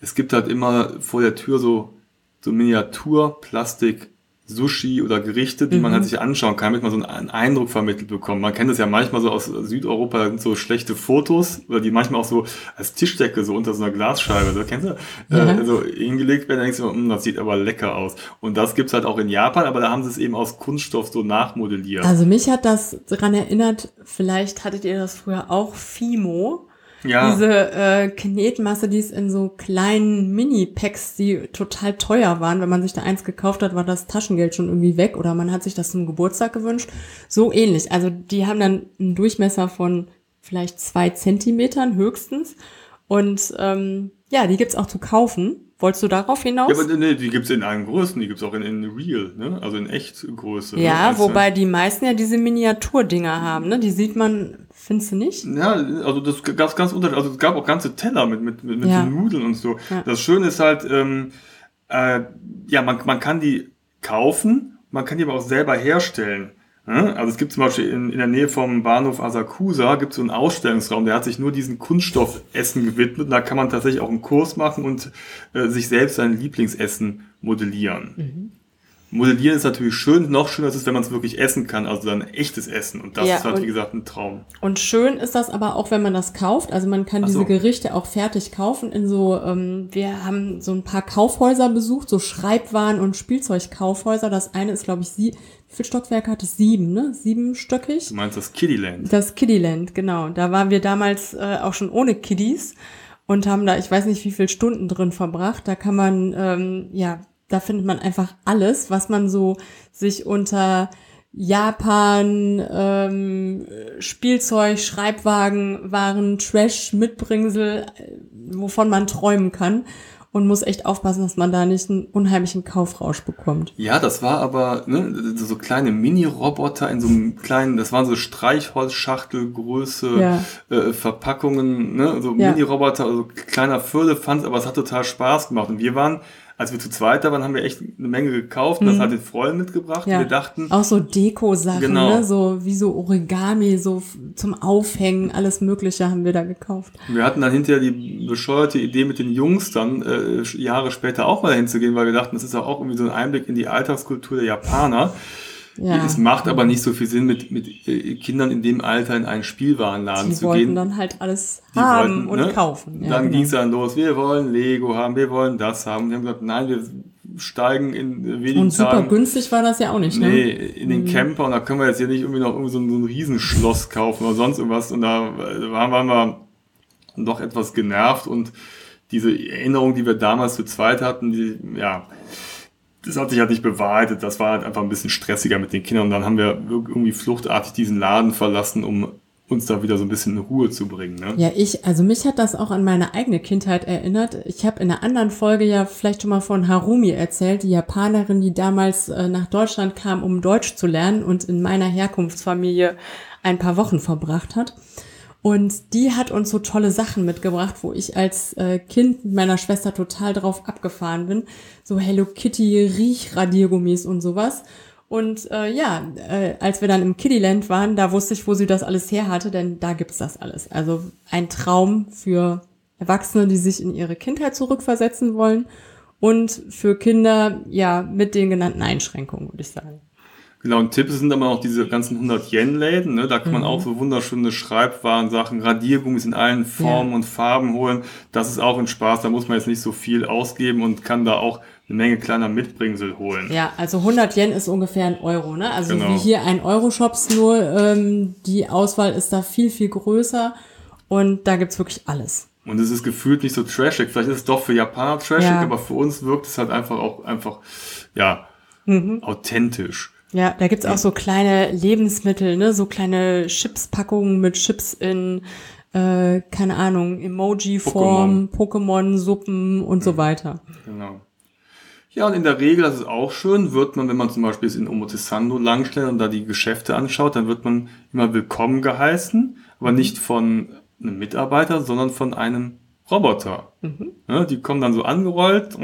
es gibt halt immer vor der Tür so, so Miniatur-Plastik- Sushi oder Gerichte, die man Mhm. halt sich anschauen kann, damit man so einen Eindruck vermittelt bekommt. Man kennt das ja manchmal so aus Südeuropa, da sind so schlechte Fotos, oder die manchmal auch so als Tischdecke so unter so einer Glasscheibe, so, kennst du? Ja. Äh, so hingelegt werden, dann denkst du, "Hm, das sieht aber lecker aus. Und das gibt's halt auch in Japan, aber da haben sie es eben aus Kunststoff so nachmodelliert. Also mich hat das daran erinnert, vielleicht hattet ihr das früher auch, Fimo. Ja, Diese äh, Knetmasse, die ist in so kleinen Mini-Packs, die total teuer waren. Wenn man sich da eins gekauft hat, war das Taschengeld schon irgendwie weg oder man hat sich das zum Geburtstag gewünscht. So ähnlich. Also die haben dann einen Durchmesser von vielleicht zwei Zentimetern höchstens. Und ähm, ja, die gibt's auch zu kaufen. Wolltest du darauf hinaus? ja, aber nee, die gibt's in allen Größen, die gibt's auch in, in Real, ne? also in Echtgröße. ne? Ja, Einzeln. wobei die meisten ja diese Miniaturdinger haben, ne? Die sieht man, findest du nicht? Ja, also das gab ganz unterschiedlich. Also es gab auch ganze Teller mit, mit, mit, mit Ja. so Nudeln und so. Ja. Das Schöne ist halt, ähm, äh, ja, man, man kann die kaufen, man kann die aber auch selber herstellen. Also es gibt zum Beispiel in, in der Nähe vom Bahnhof Asakusa gibt es so einen Ausstellungsraum, der hat sich nur diesen Kunststoffessen gewidmet. Und da kann man tatsächlich auch einen Kurs machen und äh, sich selbst sein Lieblingsessen modellieren. Modellieren ist natürlich schön, noch schöner ist es, wenn man es wirklich essen kann, also dann echtes Essen. Und das Ja, ist halt, wie gesagt, ein Traum. Und schön ist das aber auch, wenn man das kauft. Also man kann Ach diese so. Gerichte auch fertig kaufen in so, ähm, wir haben so ein paar Kaufhäuser besucht, so Schreibwaren- und Spielzeugkaufhäuser. Das eine ist, glaube ich, sie, wie viel Stockwerke hat es? Sieben, ne? Siebenstöckig. Du meinst das Kiddyland? Das Kiddyland, genau. Da waren wir damals äh, auch schon ohne Kiddies und haben da, ich weiß nicht, wie viele Stunden drin verbracht. Da kann man, ähm, ja, da findet man einfach alles, was man so sich unter Japan, ähm, Spielzeug, Schreibwagen, Waren, Trash, Mitbringsel, äh, wovon man träumen kann. Und muss echt aufpassen, dass man da nicht einen unheimlichen Kaufrausch bekommt. Ja, das war aber ne, so kleine Mini-Roboter in so einem kleinen, das waren so Streichholzschachtelgröße Ja. äh, Verpackungen, ne, so Ja. Mini-Roboter, also kleiner Firlefanz, aber es hat total Spaß gemacht. Und wir waren, als wir zu zweit da waren, haben wir echt eine Menge gekauft und das hat den Freunden mitgebracht. Mhm. Ja. Wir dachten, Auch so Deko-Sachen, Genau. ne? so wie so Origami, so zum Aufhängen, alles Mögliche haben wir da gekauft. wir hatten dann hinterher die bescheuerte Idee mit den Jungs dann äh, Jahre später auch mal hinzugehen, weil wir dachten, das ist ja auch irgendwie so ein Einblick in die Alltagskultur der Japaner. Ja. Es macht aber nicht so viel Sinn, mit, mit äh, Kindern in dem Alter in einen Spielwarenladen Die zu wollten gehen. dann halt alles Die haben wollten, und ne? kaufen. Ja, dann genau. ging es dann los, wir wollen Lego haben, wir wollen das haben. Wir haben gesagt, nein, wir steigen in äh, wenigen Und super Tagen günstig war das ja auch nicht, ne? nee, in den Camper und da können wir jetzt hier nicht irgendwie noch irgendwie so ein, so ein Riesenschloss kaufen oder sonst irgendwas. Und da waren, waren wir doch etwas genervt und diese Erinnerung, die wir damals zu zweit hatten, die, ja, das hat sich halt nicht bewahrheitet. Das war halt einfach ein bisschen stressiger mit den Kindern. Und dann haben wir irgendwie fluchtartig diesen Laden verlassen, um uns da wieder so ein bisschen in Ruhe zu bringen. Ne? Ja, ich, also mich hat das auch an meine eigene Kindheit erinnert. Ich habe in einer anderen Folge ja vielleicht schon mal von Harumi erzählt, die Japanerin, die damals äh, nach Deutschland kam, um Deutsch zu lernen und in meiner Herkunftsfamilie ein paar Wochen verbracht hat. Und die hat uns so tolle Sachen mitgebracht, wo ich als äh, Kind mit meiner Schwester total drauf abgefahren bin. So Hello Kitty Riechradiergummis und sowas. Und äh, ja, äh, als wir dann im Kiddyland waren, da wusste ich, wo sie das alles her hatte, denn da gibt's das alles. Also ein Traum für Erwachsene, die sich in ihre Kindheit zurückversetzen wollen und für Kinder, ja, mit den genannten Einschränkungen, würde ich sagen. Genau, und Tipps sind aber auch diese ganzen 100-Yen-Läden. Ne? Da kann man Mhm. auch so wunderschöne Schreibwaren, Sachen, Radiergummis in allen Formen Ja. und Farben holen. Das ist auch ein Spaß. Da muss man jetzt nicht so viel ausgeben und kann da auch eine Menge kleiner Mitbringsel holen. Ja, also 100 Yen ist ungefähr ein Euro, ne? Also Genau. wie hier ein Euro-Shops nur, ähm, die Auswahl ist da viel, viel größer und da gibt's wirklich alles. Und es ist gefühlt nicht so trashig. Vielleicht ist es doch für Japaner trashig, Ja. aber für uns wirkt es halt einfach auch einfach, ja, Mhm. authentisch. Ja, da gibt's auch so kleine Lebensmittel, ne? So kleine Chips-Packungen mit Chips in, äh, keine Ahnung, Emoji-Form, Pokémon-Suppen und so weiter. Genau. Ja, und in der Regel, das ist auch schön, wird man, wenn man zum Beispiel in Omotesando langstellt und da die Geschäfte anschaut, dann wird man immer willkommen geheißen, aber nicht von einem Mitarbeiter, sondern von einem Roboter. Ja, die kommen dann so angerollt.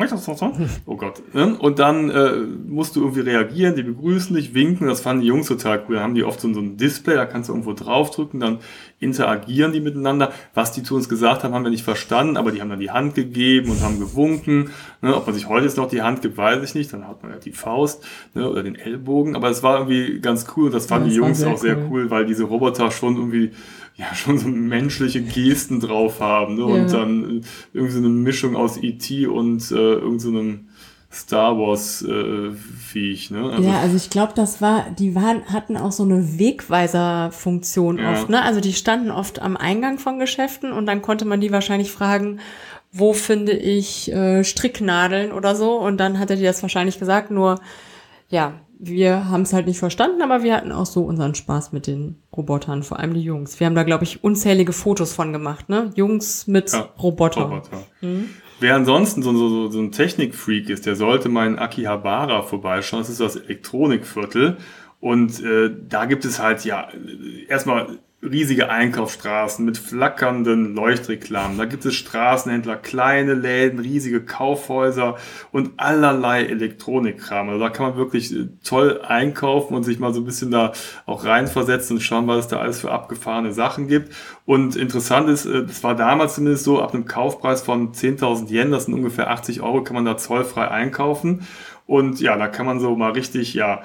Oh Gott. Ja, Und dann äh, musst du irgendwie reagieren, die begrüßen dich, winken. Das fanden die Jungs total cool. Da haben die oft so, so ein Display, da kannst du irgendwo draufdrücken, dann interagieren die miteinander. Was die zu uns gesagt haben, haben wir nicht verstanden, aber die haben dann die Hand gegeben und haben gewunken. Ne, ob man sich heute jetzt noch die Hand gibt, weiß ich nicht. Dann hat man ja die Faust ne, oder den Ellbogen. Aber es war irgendwie ganz cool und das fanden Ja, die das war Jungs sehr auch sehr cool. cool, weil diese Roboter schon irgendwie ja schon so menschliche Gesten drauf haben ne? und Ja. dann äh, irgendwie so eine Mischung aus E.T. und äh, irgend so einem Star Wars äh, Viech, ne? Also, ja, also ich glaube, das war, die waren, hatten auch so eine Wegweiser-Funktion Ja. oft, ne? Also die standen oft am Eingang von Geschäften und dann konnte man die wahrscheinlich fragen, wo finde ich äh, Stricknadeln oder so und dann hatte die das wahrscheinlich gesagt, nur ja, wir haben es halt nicht verstanden, aber wir hatten auch so unseren Spaß mit den Robotern, vor allem die Jungs. Wir haben da, glaube ich, unzählige Fotos von gemacht, ne? Jungs mit Ja, Roboter. Roboter. Wer ansonsten so, so, so ein Technikfreak ist, der sollte mal in Akihabara vorbeischauen. Das ist das Elektronikviertel. Und äh, da gibt es halt ja erstmal riesige Einkaufsstraßen mit flackernden Leuchtreklamen. Da gibt es Straßenhändler, kleine Läden, riesige Kaufhäuser und allerlei Elektronikkram. Also da kann man wirklich äh, toll einkaufen und sich mal so ein bisschen da auch reinversetzen und schauen, was es da alles für abgefahrene Sachen gibt. Und interessant ist, äh, das war damals zumindest so, ab einem Kaufpreis von 10.000 Yen, das sind ungefähr 80 Euro, kann man da zollfrei einkaufen. Und ja, da kann man so mal richtig, ja,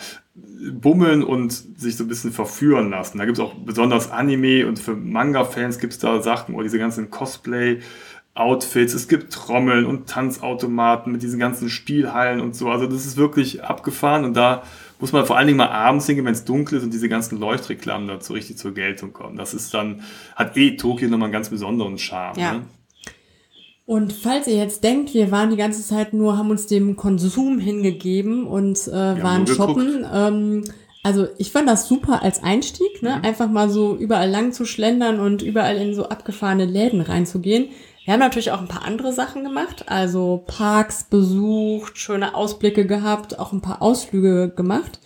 bummeln und sich so ein bisschen verführen lassen. Da gibt es auch besonders Anime und für Manga-Fans gibt es da Sachen oder diese ganzen Cosplay-Outfits. Es gibt Trommeln und Tanzautomaten mit diesen ganzen Spielhallen und so. Also das ist wirklich abgefahren und da muss man vor allen Dingen mal abends hingehen, wenn es dunkel ist und diese ganzen Leuchtreklamen dazu richtig zur Geltung kommen. Das ist dann, hat eh Tokio nochmal einen ganz besonderen Charme. Ja. Ne? Und falls ihr jetzt denkt, wir waren die ganze Zeit nur, haben uns dem Konsum hingegeben und äh, waren shoppen. Ähm, also ich fand das super als Einstieg, ne? Einfach mal so überall lang zu schlendern und überall in so abgefahrene Läden reinzugehen. Wir haben natürlich auch ein paar andere Sachen gemacht, also Parks besucht, schöne Ausblicke gehabt, auch ein paar Ausflüge gemacht.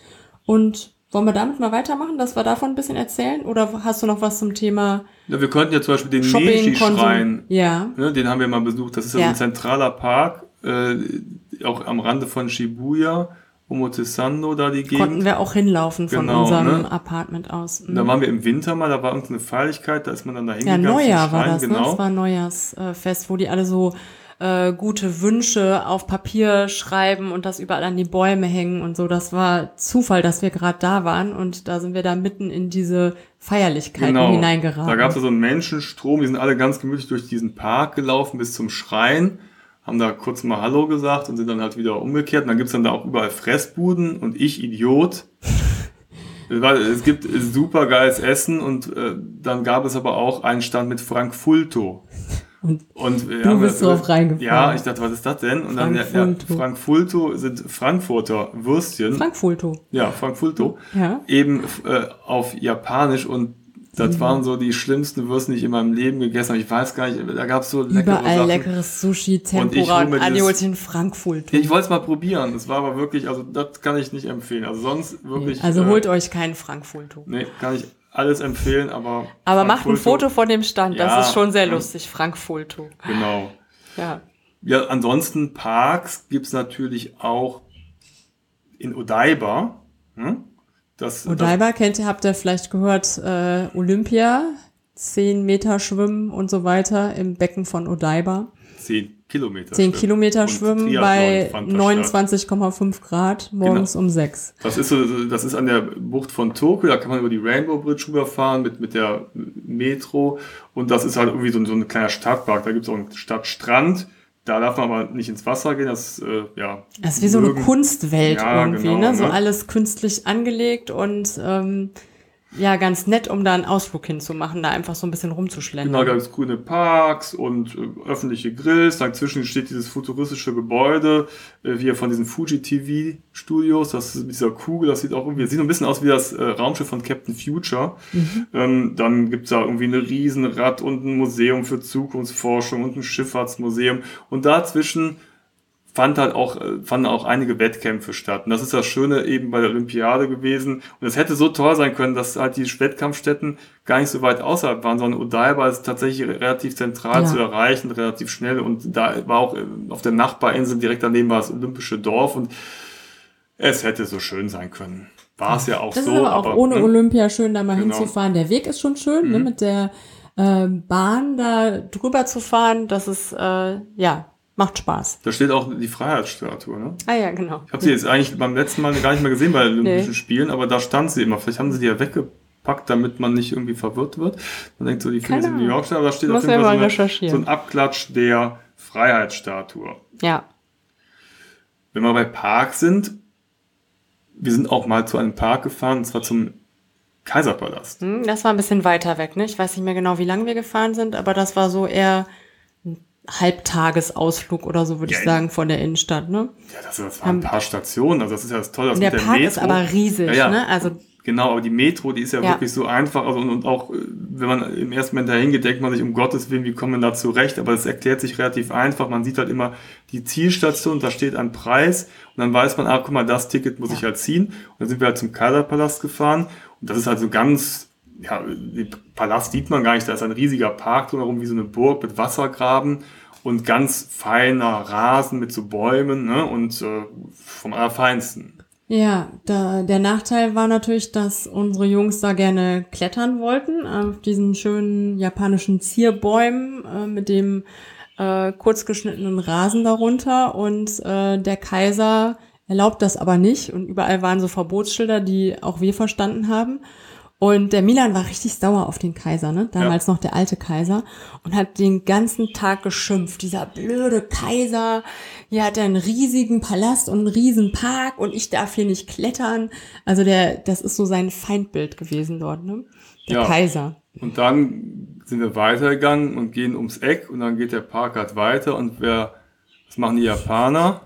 Und wollen wir damit mal weitermachen, dass wir davon ein bisschen erzählen? Oder hast du noch was zum Thema Ja, wir könnten ja zum Beispiel den Meiji-Schrein? Ja. Ne, den haben wir mal besucht. Das ist ja, Ja. ein zentraler Park, äh, auch am Rande von Shibuya, Omotesando, da die Konnten Gegend. wir auch hinlaufen von Genau, unserem ne? Apartment aus. Mhm. Da waren wir im Winter mal, da war irgendeine Feierlichkeit, da ist man dann da ja, hingegangen. zum Neujahr war das, ne? genau. Das war ein Neujahrsfest, wo die alle so äh, gute Wünsche auf Papier schreiben und das überall an die Bäume hängen und so. Das war Zufall, dass wir gerade da waren und da sind wir da mitten in diese Feierlichkeiten Genau. hineingeraten. Da gab es so einen Menschenstrom, die sind alle ganz gemütlich durch diesen Park gelaufen bis zum Schrein, haben da kurz mal Hallo gesagt und sind dann halt wieder umgekehrt. Und dann gibt's dann da auch überall Fressbuden und ich, Idiot. Es gibt super geiles Essen und äh, dann gab es aber auch einen Stand mit Frankfurto. Und Und wir du bist drauf reingefallen. Ja, ich dachte, was ist das denn? Und dann, ja, ja, Frankfurto. Sind Frankfurter Würstchen. Frankfurto. ja, Frankfurto. Ja. Eben äh, auf Japanisch und das Mhm. waren so die schlimmsten Würstchen, die ich in meinem Leben gegessen habe. Ich weiß gar nicht, da gab es so leckere Überall Sachen. leckeres Sushi, Tempura den Frankfurto. Ich wollte es mal probieren. Das war aber wirklich, also das kann ich nicht empfehlen. Also sonst wirklich. Also äh, holt euch keinen Frankfurto. Nee, kann ich alles empfehlen, aber. Aber macht ein Foto von dem Stand, Ja, das ist schon sehr lustig. Frankfurto. Genau. Ja. Ja, ansonsten Parks gibt's natürlich auch in Odaiba. Hm? Das, Odaiba kennt ihr, habt ihr vielleicht gehört, äh, Olympia, 10 Meter Schwimmen und so weiter im Becken von Odaiba. Das, zehn. Kilometer 10 schwimmen. Kilometer Und schwimmen bei fand da statt. 29,5 Grad morgens Genau. um 6. Das ist, so, das ist an der Bucht von Tokio, da kann man über die Rainbow Bridge rüberfahren mit, mit der Metro und das ist halt irgendwie so, ein- so ein kleiner Stadtpark. Da gibt es auch einen Stadtstrand, da darf man aber nicht ins Wasser gehen, das äh, ja. Das ist wie so eine Kunstwelt Ja, irgendwie, genau, ne? So ne? alles künstlich angelegt und ähm, ja, ganz nett, um da einen Ausflug hinzumachen, da einfach so ein bisschen rumzuschlendern. Genau, da gibt es grüne Parks und äh, öffentliche Grills. Dazwischen steht dieses futuristische Gebäude, äh, wie von diesen Fuji TV Studios. Das ist mit dieser Kugel, das sieht auch irgendwie, sieht so ein bisschen aus wie das äh, Raumschiff von Captain Future. Ähm, dann gibt's da irgendwie ein Riesenrad und ein Museum für Zukunftsforschung und ein Schifffahrtsmuseum. Und dazwischen fand halt auch, äh, fanden auch einige Wettkämpfe statt. Und das ist das Schöne eben bei der Olympiade gewesen. Und es hätte so toll sein können, dass halt die Wettkampfstätten gar nicht so weit außerhalb waren, sondern Odaiba ist tatsächlich relativ zentral Ja. zu erreichen, relativ schnell. Und da war auch äh, auf der Nachbarinsel direkt daneben war das olympische Dorf und es hätte so schön sein können. War es ja auch Das so. ist aber auch ohne ne? Olympia schön, da mal Genau. Mhm. hinzufahren. Der Weg ist schon schön, ne, mit der äh, Bahn da drüber zu fahren. Das ist, äh, ja, macht Spaß. Da steht auch die Freiheitsstatue, ne? Ah ja, genau. Ich habe sie jetzt eigentlich beim letzten Mal gar nicht mehr gesehen bei den Olympischen Nee. Spielen, aber da stand sie immer. Vielleicht haben sie die ja weggepackt, damit man nicht irgendwie verwirrt wird. Man denkt so, die findet Keine in New York statt, aber da steht Muss auf jeden Fall so, eine, so ein Abklatsch der Freiheitsstatue. Ja. Wenn wir bei Park sind, wir sind auch mal zu einem Park gefahren, und zwar zum Kaiserpalast. Hm, Das war ein bisschen weiter weg, ne? Ich weiß nicht mehr genau, wie lange wir gefahren sind, aber das war so eher Halbtagesausflug oder so, würde Ja, ich sagen, von der Innenstadt, ne? Ja, das, das waren ein paar Stationen, also das ist ja das Tolle, das Der mit der Park Metro. ist aber riesig, Ja, ja. ne? Also Genau, aber die Metro, die ist ja, Ja. wirklich so einfach. Also, und, und auch, äh, wenn man im ersten Moment dahin geht, denkt man sich, um Gottes Willen, wie kommen wir da zurecht? Aber das erklärt sich relativ einfach. Man sieht halt immer die Zielstation, da steht ein Preis. Und dann weiß man, ah, guck mal, das Ticket muss ich halt ziehen. Und dann sind wir halt zum Kaiserpalast gefahren. Und das ist halt so ganz, ja, den Palast sieht man gar nicht. Da ist ein riesiger Park drumherum, wie so eine Burg mit Wassergraben. Und ganz feiner Rasen mit so Bäumen, ne? Und äh, vom Allerfeinsten. Ja, da, der Nachteil war natürlich, dass unsere Jungs da gerne klettern wollten, auf diesen schönen japanischen Zierbäumen äh, mit dem äh, kurzgeschnittenen Rasen darunter. Und äh, der Kaiser erlaubt das aber nicht. Und überall waren so Verbotsschilder, die auch wir verstanden haben. Und der Milan war richtig sauer auf den Kaiser, ne? Damals noch der alte Kaiser. Und hat den ganzen Tag geschimpft. Dieser blöde Kaiser. Hier hat er einen riesigen Palast und einen riesen Park und ich darf hier nicht klettern. Also der, das ist so sein Feindbild gewesen dort, ne? Der Ja. Kaiser. Und dann sind wir weitergegangen und gehen ums Eck und dann geht der Park halt weiter und wer, was machen die Japaner?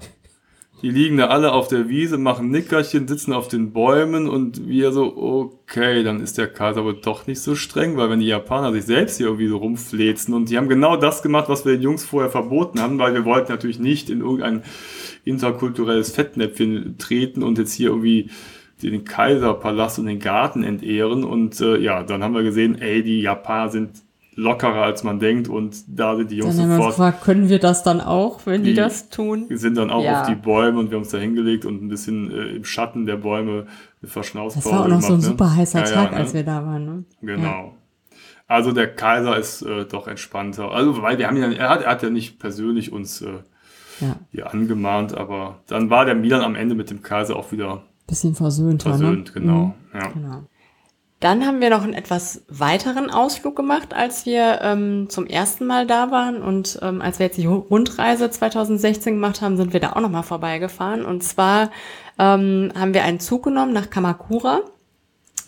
Die liegen da alle auf der Wiese, machen Nickerchen, sitzen auf den Bäumen und wir so, okay, dann ist der Kaiser wohl doch nicht so streng, weil wenn die Japaner sich selbst hier irgendwie so rumflezen und die haben genau das gemacht, was wir den Jungs vorher verboten haben, weil wir wollten natürlich nicht in irgendein interkulturelles Fettnäpfchen treten und jetzt hier irgendwie den Kaiserpalast und den Garten entehren. Und äh, ja, dann haben wir gesehen, ey, die Japaner sind lockerer als man denkt und da sind die Jungs Dann sofort, gefragt, können wir das dann auch, wenn die, Die- das tun? wir sind dann auch Ja. auf die Bäume und wir haben uns da hingelegt und ein bisschen äh, im Schatten der Bäume eine Verschnauzpause Das war auch noch so ein gemacht, ne? super heißer Ja, ja, Tag, ne? als wir da waren, ne? Genau. Also der Kaiser ist äh, doch entspannter. Also weil wir haben ihn, ja- er hat, er hat ja nicht persönlich uns äh, Ja, hier angemahnt, aber dann war der Milan am Ende mit dem Kaiser auch wieder bisschen versöhnter, versöhnt, ne? genau. Ja. Genau. Dann haben wir noch einen etwas weiteren Ausflug gemacht, als wir ähm, zum ersten Mal da waren. Und ähm, als wir jetzt die Rundreise 2016 gemacht haben, sind wir da auch nochmal vorbeigefahren. Und zwar ähm, haben wir einen Zug genommen nach Kamakura.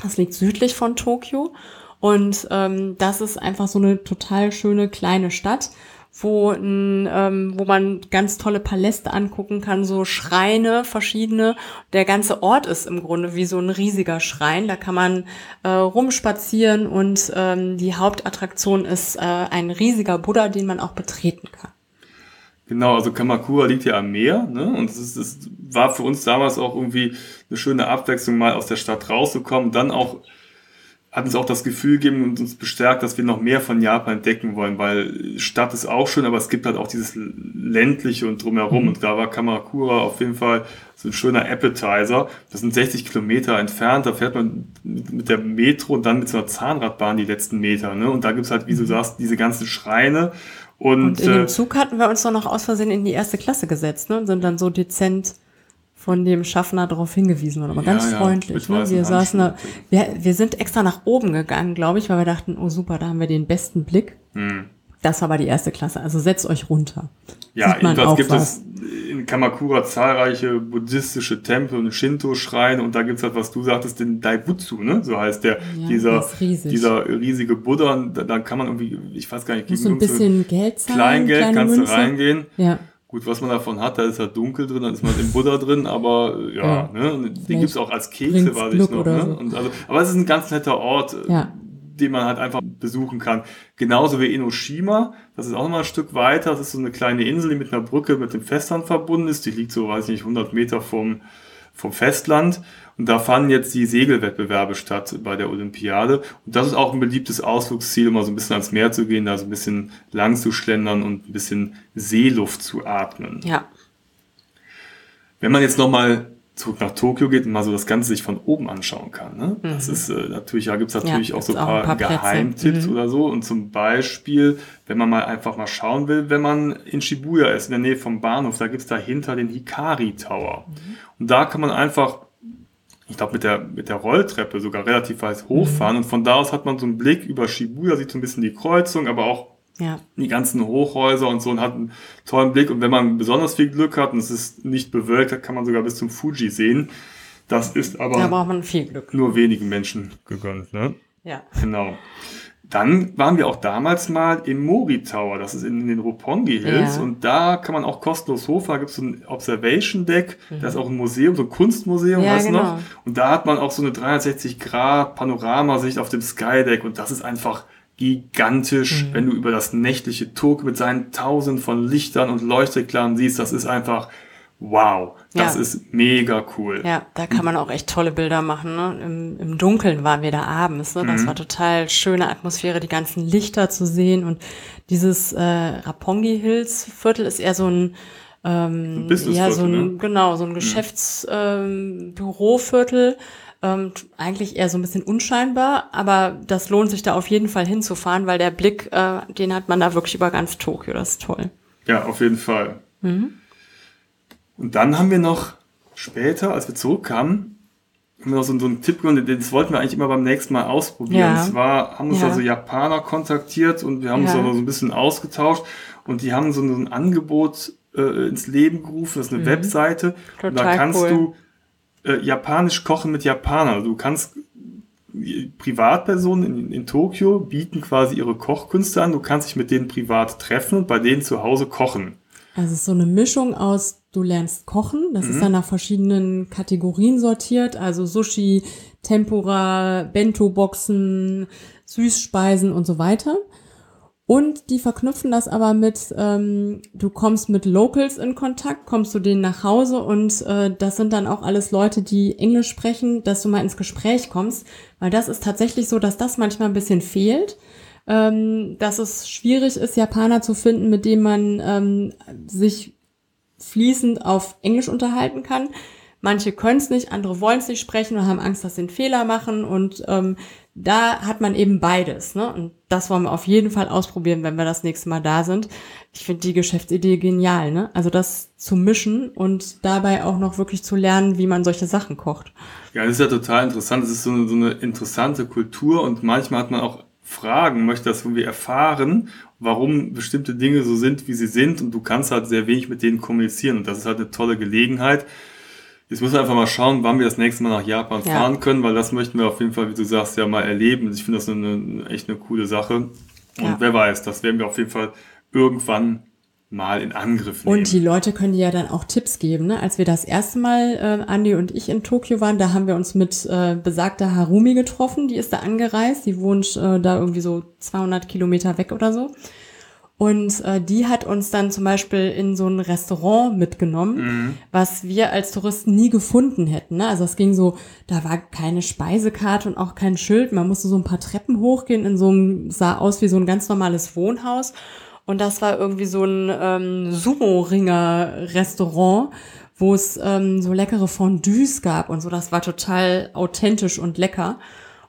Das liegt südlich von Tokio. Und ähm, das ist einfach so eine total schöne kleine Stadt, wo, ein, ähm, wo man ganz tolle Paläste angucken kann, so Schreine, verschiedene. Der ganze Ort ist im Grunde wie so ein riesiger Schrein. Da kann man äh, rumspazieren und ähm, die Hauptattraktion ist äh, ein riesiger Buddha, den man auch betreten kann. Genau, also Kamakura liegt ja am Meer, ne? Und es, ist, es war für uns damals auch irgendwie eine schöne Abwechslung, mal aus der Stadt rauszukommen, dann auch hat uns auch das Gefühl gegeben und uns bestärkt, dass wir noch mehr von Japan entdecken wollen, weil Stadt ist auch schön, aber es gibt halt auch dieses ländliche und drumherum. Und da war Kamakura auf jeden Fall so ein schöner Appetizer. Das sind 60 Kilometer entfernt, da fährt man mit mit der Metro und dann mit so einer Zahnradbahn die letzten Meter. Ne? Und da gibt's halt, wie du sagst, diese ganzen Schreine Und, Und in äh, dem Zug hatten wir uns doch noch aus Versehen in die erste Klasse gesetzt, ne? Und sind dann so dezent von dem Schaffner darauf hingewiesen worden, aber Ja, ganz ja, freundlich. Ne? Wir saßen da, wir, wir sind extra nach oben gegangen, glaube ich, weil wir dachten, oh super, da haben wir den besten Blick. Hm. Das war aber die erste Klasse, also setzt euch runter. Ja, Sieht man jedenfalls auch gibt was. es in Kamakura zahlreiche buddhistische Tempel und Shinto-Schreine und da gibt es halt, was du sagtest, den Daibutsu, ne? So heißt der, Ja, dieser, riesig. dieser riesige Buddha. Da, da kann man irgendwie, ich weiß gar nicht, Musst du ein so bisschen Geld zahlen, Kleingeld kannst Münze. du reingehen. Ja, Gut, was man davon hat, da ist halt dunkel drin, dann ist man im Buddha drin, aber äh, ja, Ja. ne? Den Vielleicht gibt's auch als Kekse, weiß ich noch. Ne? so. Und also, aber es ist ein ganz netter Ort, äh, Ja. den man halt einfach besuchen kann. Genauso wie Enoshima, das ist auch nochmal ein Stück weiter. Das ist so eine kleine Insel, die mit einer Brücke mit dem Festland verbunden ist. Die liegt so, weiß ich nicht, 100 Meter vom, vom Festland. Und da fanden jetzt die Segelwettbewerbe statt bei der Olympiade. Und das ist auch ein beliebtes Ausflugsziel, mal so ein bisschen ans Meer zu gehen, da so ein bisschen lang zu schlendern und ein bisschen Seeluft zu atmen. ja. Wenn man jetzt nochmal zurück nach Tokio geht und mal so das Ganze sich von oben anschauen kann, ne? das ist äh, natürlich, ja, gibt's natürlich Ja, auch so auch paar, ein paar. Geheimtipps Mhm. oder so. Und zum Beispiel, wenn man mal einfach mal schauen will, wenn man in Shibuya ist, in der Nähe vom Bahnhof, da gibt's dahinter den Hikari Tower. Mhm. Und da kann man einfach ich glaube, mit der, mit der Rolltreppe sogar relativ weit hochfahren. Und von da aus hat man so einen Blick über Shibuya, sieht so ein bisschen die Kreuzung, aber auch Ja. die ganzen Hochhäuser und so und hat einen tollen Blick. Und wenn man besonders viel Glück hat und es ist nicht bewölkt, kann man sogar bis zum Fuji sehen. Das ist aber Da braucht man viel Glück. nur wenigen Menschen gegönnt. Ne? Ja. Genau. Dann waren wir auch damals mal im Mori Tower, das ist in den Roppongi Hills Ja. und da kann man auch kostenlos hochfahren, da gibt es so ein Observation Deck, Mhm. da ist auch ein Museum, so ein Kunstmuseum, Ja, weißt du genau. noch? Und da hat man auch so eine 360 Grad Panoramasicht auf dem Skydeck und das ist einfach gigantisch, Mhm. wenn du über das nächtliche Tokio mit seinen tausend von Lichtern und Leuchteklaren siehst, das ist einfach wow, das Ja. ist mega cool. Ja, da kann man auch echt tolle Bilder machen. Ne? Im, Im Dunkeln waren wir da abends. Ne? Mhm. Das war total schöne Atmosphäre, die ganzen Lichter zu sehen. Und dieses äh, Rapongi Hills Viertel ist eher so ein ähm, ja, so ein, ne? genau, so ein Geschäftsbüroviertel. Ähm, Büroviertel. Ähm, eigentlich eher so ein bisschen unscheinbar, aber das lohnt sich da auf jeden Fall hinzufahren, weil der Blick, äh, den hat man da wirklich über ganz Tokio. Das ist toll. Ja, auf jeden Fall. Mhm. Und dann haben wir noch später, als wir zurückkamen, haben wir noch so, so einen Tipp gewonnen, den- wollten wir eigentlich immer beim nächsten Mal ausprobieren. Ja. Und zwar haben uns Ja. also Japaner kontaktiert und wir haben uns Ja. da so ein bisschen ausgetauscht und die haben so ein, so ein Angebot äh, ins Leben gerufen, das ist eine Webseite. und da Mhm. Total kannst cool. du äh, japanisch kochen mit Japanern. Also Du kannst äh, Privatpersonen in, in Tokio bieten quasi ihre Kochkünste an. Du kannst dich mit denen privat treffen und bei denen zu Hause kochen. Also es ist so eine Mischung aus, du lernst kochen, das Mhm. ist dann nach verschiedenen Kategorien sortiert, also Sushi, Tempura, Bento-Boxen, Süßspeisen und so weiter. Und die verknüpfen das aber mit, ähm, du kommst mit Locals in Kontakt, kommst du denen nach Hause und äh, das sind dann auch alles Leute, die Englisch sprechen, dass du mal ins Gespräch kommst, weil das ist tatsächlich so, dass das manchmal ein bisschen fehlt ähm, dass es schwierig ist, Japaner zu finden, mit denen man ähm, sich fließend auf Englisch unterhalten kann. Manche können es nicht, andere wollen es nicht sprechen und haben Angst, dass sie einen Fehler machen. Und ähm, da hat man eben beides. Ne? Und das wollen wir auf jeden Fall ausprobieren, wenn wir das nächste Mal da sind. Ich finde die Geschäftsidee genial. Ne? Also das zu mischen und dabei auch noch wirklich zu lernen, wie man solche Sachen kocht. Ja, das ist ja total interessant. Das ist so eine, so eine interessante Kultur und manchmal hat man auch Fragen, möchte das irgendwie erfahren, warum bestimmte Dinge so sind, wie sie sind und du kannst halt sehr wenig mit denen kommunizieren und das ist halt eine tolle Gelegenheit. Jetzt müssen wir einfach mal schauen, wann wir das nächste Mal nach Japan Ja. fahren können, weil das möchten wir auf jeden Fall, wie du sagst, ja mal erleben. Ich finde das eine, eine, echt eine coole Sache. Und Ja. wer weiß, das werden wir auf jeden Fall irgendwann mal in Angriff nehmen. Und die Leute können dir ja dann auch Tipps geben. Ne? Als wir das erste Mal, äh, Andi und ich in Tokio waren, da haben wir uns mit äh, besagter Harumi getroffen. Die ist da angereist. Die wohnt äh, da irgendwie so 200 Kilometer weg oder so. Und äh, die hat uns dann zum Beispiel in so ein Restaurant mitgenommen, was wir als Touristen nie gefunden hätten. Ne? Also es ging so, da war keine Speisekarte und auch kein Schild. Man musste so ein paar Treppen hochgehen in so einem, sah aus wie so ein ganz normales Wohnhaus. Und das war irgendwie so ein ähm, Sumo-Ringer-Restaurant, wo es ähm, so leckere Fondues gab und so. Das war total authentisch und lecker.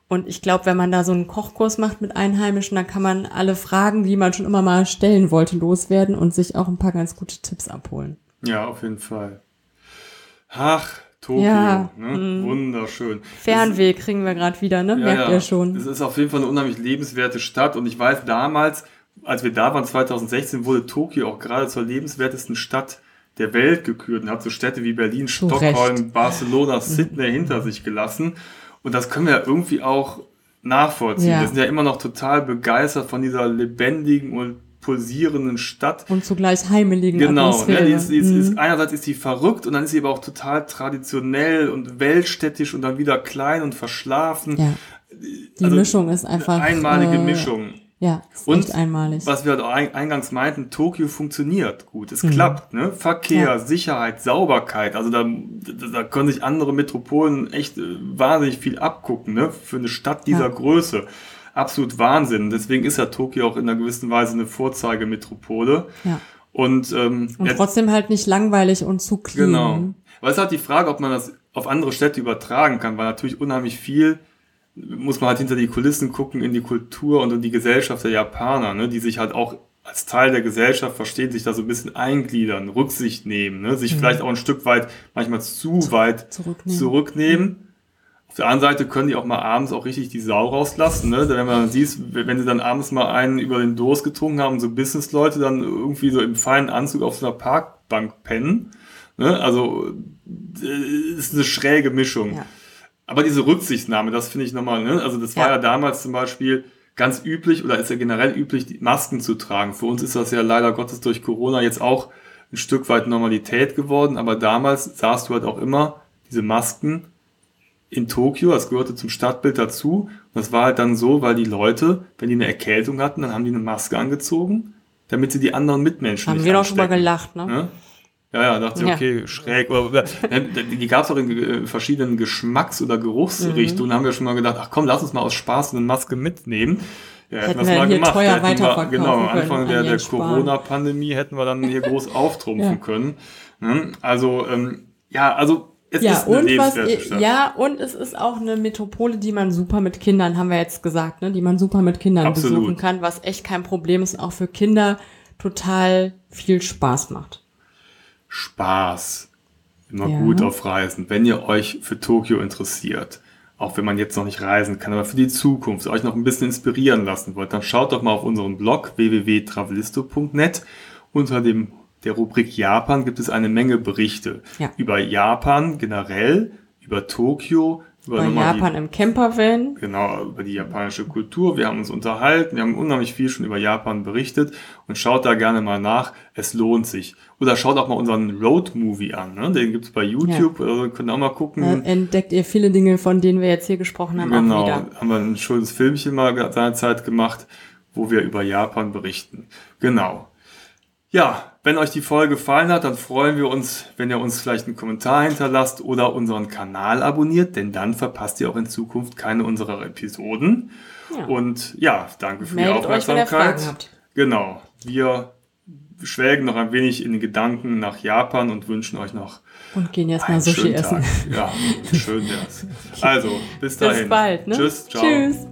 Und ich glaube, wenn man da so einen Kochkurs macht mit Einheimischen, dann kann man alle Fragen, die man schon immer mal stellen wollte, loswerden und sich auch ein paar ganz gute Tipps abholen. Ja, auf jeden Fall. Ach, Tokio, ja, ne? Mm. wunderschön. Fernweh kriegen wir gerade wieder, ne? Ja, Merkt ja. ihr schon. Es ist auf jeden Fall eine unheimlich lebenswerte Stadt und ich weiß damals, als wir da waren, 2016, wurde Tokio auch gerade zur lebenswertesten Stadt der Welt gekürt und hat so Städte wie Berlin, Zu Stockholm, Recht. Barcelona, Sydney hinter sich gelassen. Und das können wir ja irgendwie auch nachvollziehen. Ja. Wir sind ja immer noch total begeistert von dieser lebendigen und pulsierenden Stadt. Und zugleich heimeligen genau, Atmosphäre. Ne, die ist, ist, mhm. ist, einerseits ist sie verrückt und dann ist sie aber auch total traditionell und weltstädtisch und dann wieder klein und verschlafen. Ja. Die also Mischung ist einfach. Einmalige äh, Mischung. Ja, ist und einmalig. Was wir halt auch eingangs meinten, Tokio funktioniert gut. Es mhm. klappt, ne? Verkehr, ja. Sicherheit, Sauberkeit. Also da, da können sich andere Metropolen echt äh, wahnsinnig viel abgucken, ne? Für eine Stadt dieser ja. Größe. Absolut Wahnsinn. Deswegen ist ja Tokio auch in einer gewissen Weise eine Vorzeigemetropole. Ja. Und, ähm, und trotzdem halt nicht langweilig und zu clean. Genau. Aber es ist halt die Frage, ob man das auf andere Städte übertragen kann, weil natürlich unheimlich viel muss man halt hinter die Kulissen gucken in die Kultur und in die Gesellschaft der Japaner, ne, die sich halt auch als Teil der Gesellschaft verstehen, sich da so ein bisschen eingliedern, Rücksicht nehmen, ne, sich mhm. vielleicht auch ein Stück weit, manchmal zu weit zurücknehmen. zurücknehmen. Auf der anderen Seite können die auch mal abends auch richtig die Sau rauslassen, ne? Wenn man sieht, wenn sie dann abends mal einen über den Durst getrunken haben, so Businessleute dann irgendwie so im feinen Anzug auf so einer Parkbank pennen. Ne? Also äh, ist eine schräge Mischung. Ja. Aber diese Rücksichtnahme, das finde ich nochmal, ne? Also das war ja. ja damals zum Beispiel ganz üblich oder ist ja generell üblich, die Masken zu tragen. Für uns ist das ja leider Gottes durch Corona jetzt auch ein Stück weit Normalität geworden, aber damals sahst du halt auch immer diese Masken in Tokio, das gehörte zum Stadtbild dazu. Und das war halt dann so, weil die Leute, wenn die eine Erkältung hatten, dann haben die eine Maske angezogen, damit sie die anderen Mitmenschen haben nicht Haben wir doch schon mal gelacht, ne? ne? Ja, ja, dachte ich, okay, ja. schräg. die gab es auch in äh, verschiedenen Geschmacks- oder Geruchsrichtungen. Mhm. haben wir schon mal gedacht, ach komm, lass uns mal aus Spaß eine Maske mitnehmen. Ja, hätten, hätten wir mal gemacht. Teuer hätten wir, genau, am Anfang der, der Corona-Pandemie hätten wir dann hier groß auftrumpfen ja. können. Ne? Also, ähm, ja, also es ja, ist eine und was, Stadt. Ja, und es ist auch eine Metropole, die man super mit Kindern, haben wir jetzt gesagt, ne, die man super mit Kindern Absolut. besuchen kann, was echt kein Problem ist und auch für Kinder total viel Spaß macht. Spaß. Immer ja. gut auf Reisen. Wenn ihr euch für Tokio interessiert, auch wenn man jetzt noch nicht reisen kann, aber für die Zukunft euch noch ein bisschen inspirieren lassen wollt, dann schaut doch mal auf unseren Blog www.travelisto.net. Unter dem der Rubrik Japan gibt es eine Menge Berichte ja. über Japan generell, über Tokio, über Japan die, im Campervan. Genau, über die japanische Kultur. Wir haben uns unterhalten, wir haben unheimlich viel schon über Japan berichtet und schaut da gerne mal nach. Es lohnt sich. Oder schaut auch mal unseren Road-Movie an. Ne? Den gibt's bei YouTube. Ja. Also könnt ihr auch mal gucken. Da entdeckt ihr viele Dinge, von denen wir jetzt hier gesprochen haben. Genau, auch wieder. haben wir ein schönes Filmchen mal seinerzeit gemacht, wo wir über Japan berichten. Genau. Ja, wenn euch die Folge gefallen hat, dann freuen wir uns, wenn ihr uns vielleicht einen Kommentar hinterlasst oder unseren Kanal abonniert, denn dann verpasst ihr auch in Zukunft keine unserer Episoden. Ja. Und ja, danke für Meldet die Aufmerksamkeit. Euch, genau. Wir schwelgen noch ein wenig in den Gedanken nach Japan und wünschen euch noch und gehen jetzt mal Sushi essen. Ja, schön wär's. Also, bis dahin. Bis bald. Ne? Tschüss. Ciao. Tschüss.